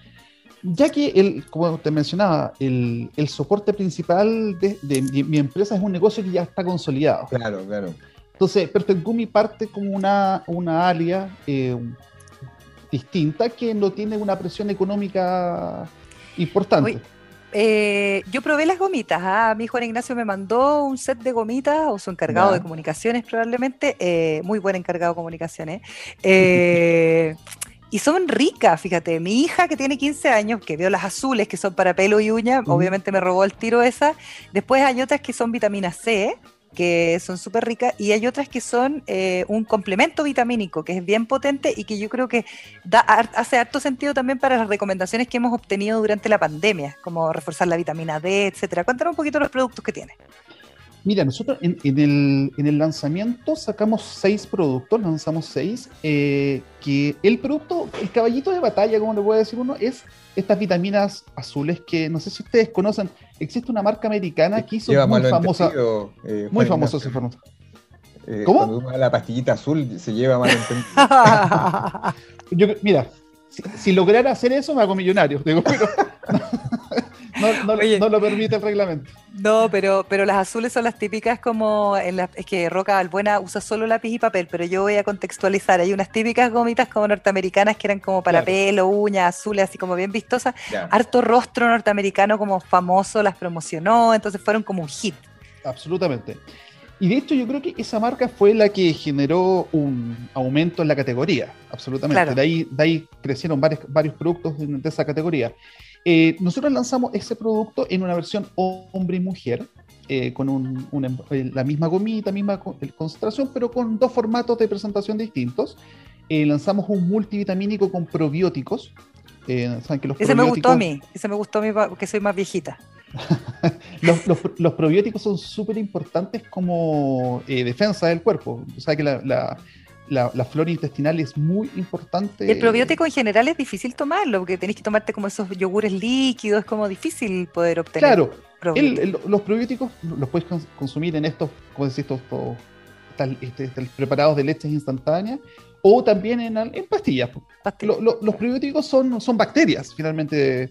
ya que, el, como te mencionaba, el, el soporte principal de, de, mi empresa es un negocio que ya está consolidado. Claro, claro. Entonces, Perfect Gumi parte como una, una alia eh, distinta que no tiene una presión económica Importante. Eh, yo probé las gomitas. ¿ah? Mi Juan Ignacio me mandó un set de gomitas, o su encargado de comunicaciones probablemente. Eh, muy buen encargado de comunicaciones. Eh, <laughs> y son ricas, fíjate. Mi hija que tiene 15 años, que veo las azules que son para pelo y uña, obviamente me robó el tiro esa. Después hay otras que son vitamina C, que son súper ricas, y hay otras que son eh, un complemento vitamínico, que es bien potente y que yo creo que da, hace harto sentido también para las recomendaciones que hemos obtenido durante la pandemia, como reforzar la vitamina D, etcétera. Cuéntanos un poquito los productos que tiene. Mira, nosotros en, el, lanzamiento sacamos seis productos, lanzamos seis, eh, que el producto, el caballito de batalla, como le puede decir uno, es estas vitaminas azules que no sé si ustedes conocen, existe una marca americana que hizo muy famosa, eh, muy famosa esa eh, ¿Cómo? La pastillita azul se lleva mal entendido. <laughs> mira, si, lograra hacer eso me hago millonario, digo, pero <laughs> no, lo permite el reglamento. No, pero, pero las azules son las típicas como en la, es que Roca Albuena usa solo lápiz y papel, pero yo voy a contextualizar. Hay unas típicas gomitas como norteamericanas que eran como para pelo, uñas, azules, así como bien vistosas. Harto rostro norteamericano como famoso las promocionó, entonces fueron como un hit. Absolutamente. Y de hecho yo creo que esa marca fue la que generó un aumento en la categoría, absolutamente. De, ahí, de ahí crecieron varios, varios productos de esa categoría. Eh, nosotros lanzamos ese producto en una versión hombre y mujer, eh, con eh, la misma gomita, misma concentración, pero con dos formatos de presentación distintos. lanzamos un multivitamínico con probióticos. ese me gustó a mí, ese me gustó a mí porque soy más viejita. <laughs> los, probióticos son súper importantes como defensa del cuerpo. O sea que la la, flora intestinal es muy importante. El probiótico en general es difícil tomarlo, porque tenés que tomarte como esos yogures líquidos, es como difícil poder obtener. Claro, los probióticos los puedes consumir en estos, como decís, estos, este, este, preparados de leches instantáneas o también en, en pastillas. los probióticos son, son bacterias, finalmente.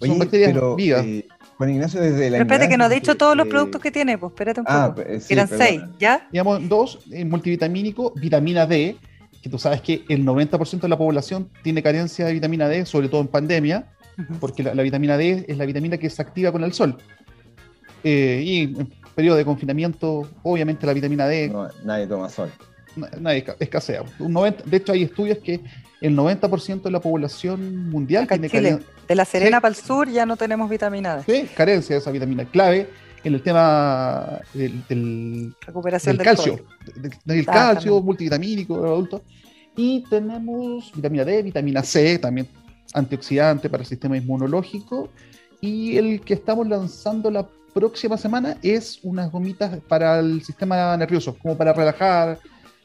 son bacterias vivas. Eh, Juan Ignacio, desde la. espérate, que no ha dicho todos los productos que tiene, pues espérate un ah, poco. Sí, Eran seis, ¿ya? Digamos, dos, eh, multivitamínico, vitamina D, que tú sabes que el 90% de la población tiene carencia de vitamina D, sobre todo en pandemia, porque la, vitamina D es la vitamina que se activa con el sol. Eh, y en periodo de confinamiento, obviamente la vitamina D. nadie toma sol. Nadie escasea. Un 90, de hecho, hay estudios que el 90% de la población mundial tiene carencia de la Serena para el sur ya no tenemos vitamina D. Sí, carencia de esa vitamina clave en el tema del, Recuperación del, calcio, del, calcio multivitamínico de adultos. Y tenemos vitamina D, vitamina C, también antioxidante para el sistema inmunológico. Y el que estamos lanzando la próxima semana es unas gomitas para el sistema nervioso, como para relajar,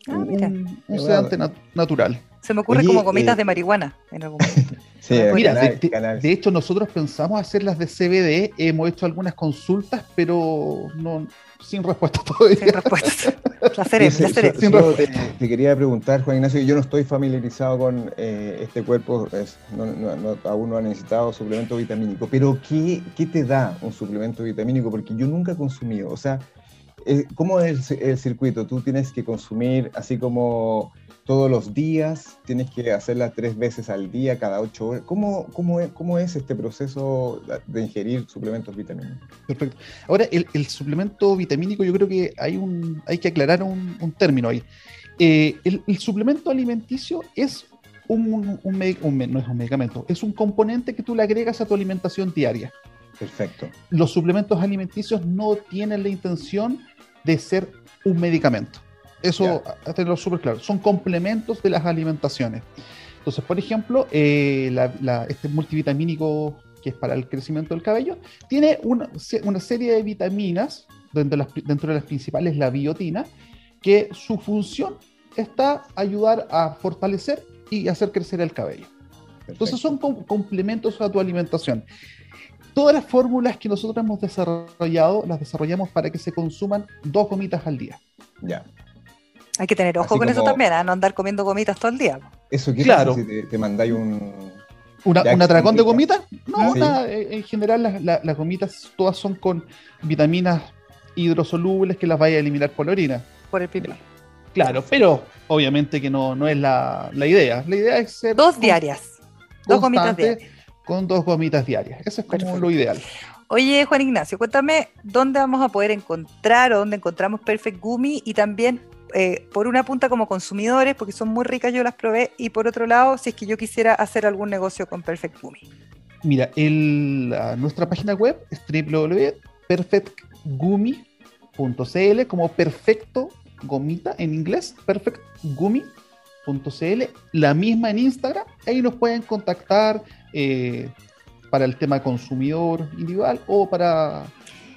ah, un, sedante natural. Se me ocurre como gomitas eh, de marihuana en algún momento. <laughs> Mira, de, hecho nosotros pensamos hacerlas de CBD, hemos hecho algunas consultas, pero no sin respuesta <laughs> todavía. Sin respuesta. Te, quería preguntar, Juan Ignacio, yo no estoy familiarizado con eh, este cuerpo, aún no ha necesitado suplemento vitamínico, pero ¿qué, ¿qué te da un suplemento vitamínico? Porque yo nunca he consumido, o sea, eh, ¿cómo es el circuito? Tú tienes que consumir así como todos los días, tienes que hacerla tres veces al día, cada ocho horas. ¿Cómo, cómo, es, cómo es este proceso de ingerir suplementos vitamínicos? Perfecto. Ahora, el, suplemento vitamínico, yo creo que hay, un, hay que aclarar un, término ahí. Eh, el, suplemento alimenticio es un, un, no es un medicamento, es un componente que tú le agregas a tu alimentación diaria. Perfecto. Los suplementos alimenticios no tienen la intención de ser un medicamento. Eso, a tenerlo súper claro. Son complementos de las alimentaciones. Entonces, por ejemplo, eh, este multivitamínico que es para el crecimiento del cabello, tiene una, serie de vitaminas, dentro de, las, dentro de las principales la biotina, que su función está ayudar a fortalecer y hacer crecer el cabello. Entonces son complementos a tu alimentación. Todas las fórmulas que nosotros hemos desarrollado las desarrollamos para que se consuman dos gomitas al día. Ya. Hay que tener ojo con eso también, ¿eh? no andar comiendo gomitas todo el día. Eso qué claro. si te, mandáis un. ¿Una, ¿Un atracón de gomitas? No, eh, en general las, gomitas todas son con vitaminas hidrosolubles que las vaya a eliminar por la orina. Por el pipí. Claro, pero obviamente que no, no es la, idea. La idea es ser. Dos diarias. Dos gomitas diarias. con dos gomitas diarias. Eso es como lo ideal. Oye, Juan Ignacio, cuéntame dónde vamos a poder encontrar o dónde encontramos Perfect Gummy y también eh, por una punta como consumidores, porque son muy ricas, yo las probé, y por otro lado, si es que yo quisiera hacer algún negocio con Perfect Gummy. Mira, nuestra página web es www.perfectgummy.cl como perfecto gomita en inglés, perfectgummy.cl, la misma en Instagram, ahí nos pueden contactar, eh, para el tema consumidor individual o para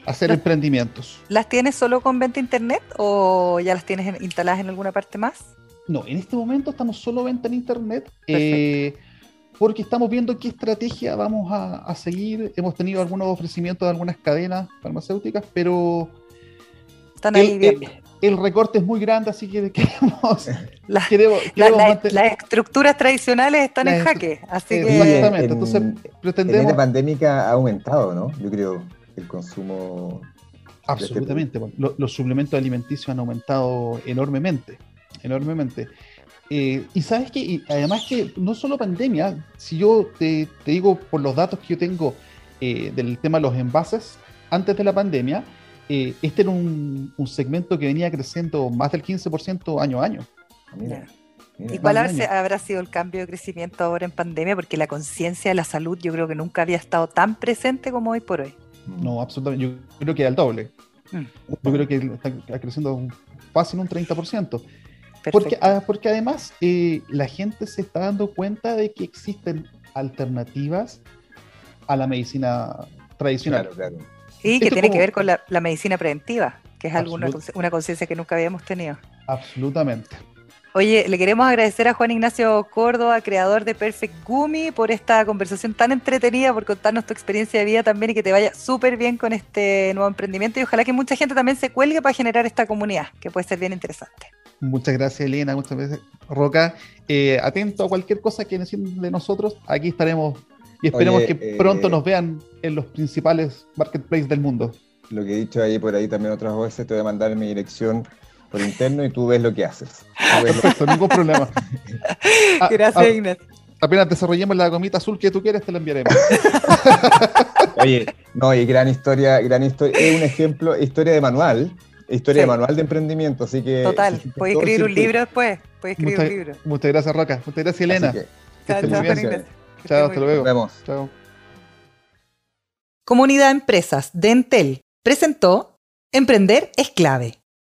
hacer emprendimientos. ¿Las tienes solo con venta internet o ya las tienes instaladas en alguna parte más? No, en este momento estamos solo venta en internet. Eh, porque estamos viendo qué estrategia vamos a, seguir. Hemos tenido algunos ofrecimientos de algunas cadenas farmacéuticas, pero están ahí bien el recorte es muy grande, así que <laughs> queremos. las estructuras tradicionales están en jaque. Así que... Exactamente. Entonces, pretendemos. En esta pandémica ha aumentado, ¿no? Yo creo el consumo. Este Absolutamente. los, suplementos alimenticios han aumentado enormemente. Enormemente. Eh, y sabes que, además que no solo pandemia, si yo te, digo por los datos que yo tengo eh, del tema de los envases, antes de la pandemia, eh, este era un, segmento que venía creciendo más del 15% año a año. Ah, ¿Y cuál habrá sido el cambio de crecimiento ahora en pandemia? Porque la conciencia de la salud yo creo que nunca había estado tan presente como hoy por hoy. No, absolutamente. Yo creo que al doble. Mm. Yo creo que está creciendo fácil un 30%. Porque, ah, porque además eh, la gente se está dando cuenta de que existen alternativas a la medicina tradicional. Claro, claro. Sí, que tiene que ver con la, medicina preventiva, que es alguna, una conciencia que nunca habíamos tenido. Absolutamente. Oye, le queremos agradecer a Juan Ignacio Córdoba, creador de Perfect Gumi, por esta conversación tan entretenida, por contarnos tu experiencia de vida también y que te vaya súper bien con este nuevo emprendimiento y ojalá que mucha gente también se cuelgue para generar esta comunidad, que puede ser bien interesante. Muchas gracias, Elena, muchas gracias, Roca. Eh, atento a cualquier cosa que necesiten de nosotros, aquí estaremos y esperemos que pronto eh, nos vean en los principales marketplaces del mundo. Lo que he dicho ahí por ahí también otras veces, te voy a mandar mi dirección por interno y tú ves lo que haces. Perfecto, ningún problema. <laughs> Ah, Gracias, ah, Ignacio. Apenas desarrollemos la gomita azul que tú quieres, te la enviaremos. <laughs> Oye, no, y gran historia, gran historia. Es un ejemplo, historia de manual, historia de manual de emprendimiento, así que... Total, puedes escribir un libro después, puedes escribir un libro. Muchas gracias, Roca. Muchas gracias, Elena. Chao, hasta luego. Nos vemos. Chao. Comunidad Empresas de Entel presentó Emprender es clave